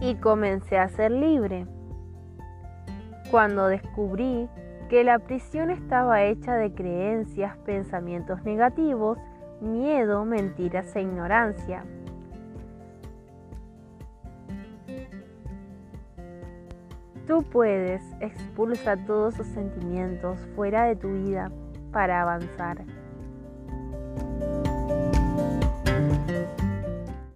y comencé a ser libre. Cuando descubrí que la prisión estaba hecha de creencias, pensamientos negativos, miedo, mentiras e ignorancia. Tú puedes expulsar todos esos sentimientos fuera de tu vida para avanzar.